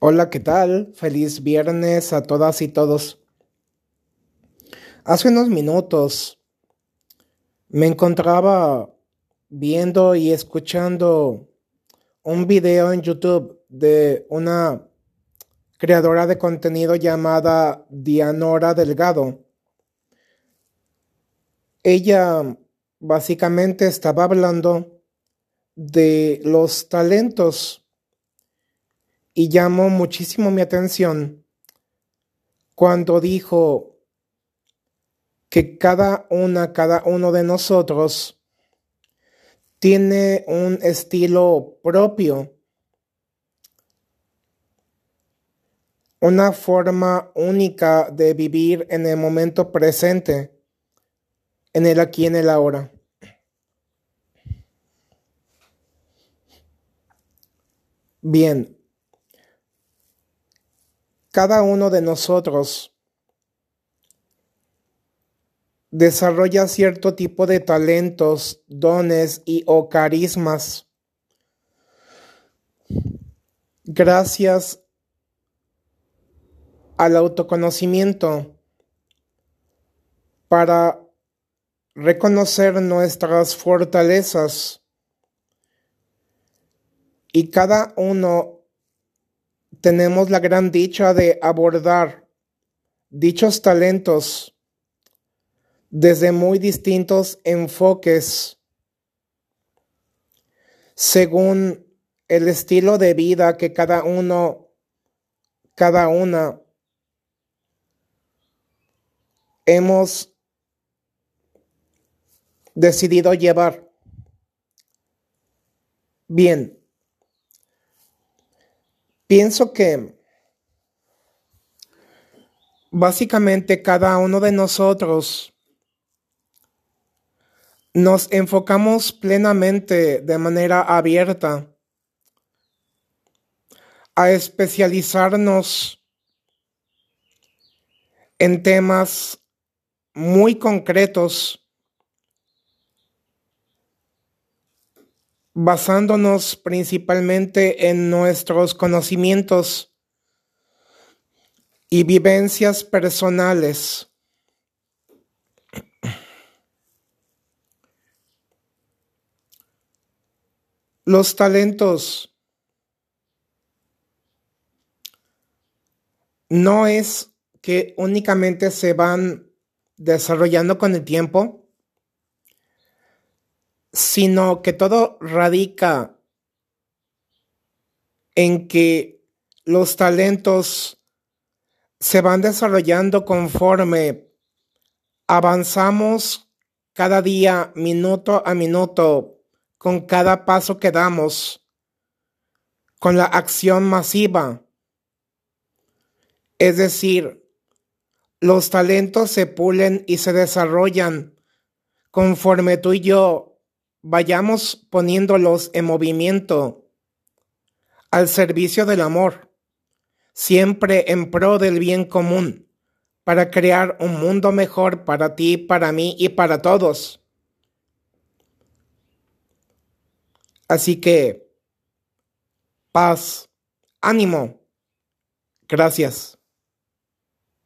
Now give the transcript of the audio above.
Hola, ¿qué tal? Feliz viernes a todas y todos. Hace unos minutos me encontraba viendo y escuchando un video en YouTube de una creadora de contenido llamada Dianora Delgado. Ella básicamente estaba hablando de los talentos y llamó muchísimo mi atención cuando dijo que cada una, cada uno de nosotros tiene un estilo propio, una forma única de vivir en el momento presente, en el aquí, en el ahora. Bien, cada uno de nosotros desarrolla cierto tipo de talentos, dones y o carismas. Gracias al autoconocimiento para reconocer nuestras fortalezas y cada uno tenemos la gran dicha de abordar dichos talentos desde muy distintos enfoques según el estilo de vida que cada uno, cada una hemos decidido llevar. Bien, Pienso que básicamente cada uno de nosotros nos enfocamos plenamente de manera abierta a especializarnos en temas muy concretos basándonos principalmente en nuestros conocimientos y vivencias personales. Los talentos no es que únicamente se van desarrollando con el tiempo, sino que todo radica en que los talentos se van desarrollando conforme avanzamos cada día, minuto a minuto, con cada paso que damos, con la acción masiva. Es decir, los talentos se pulen y se desarrollan conforme tú y yo vayamos poniéndolos en movimiento al servicio del amor, siempre en pro del bien común, para crear un mundo mejor para ti, para mí y para todos. Así que, paz, ánimo. Gracias.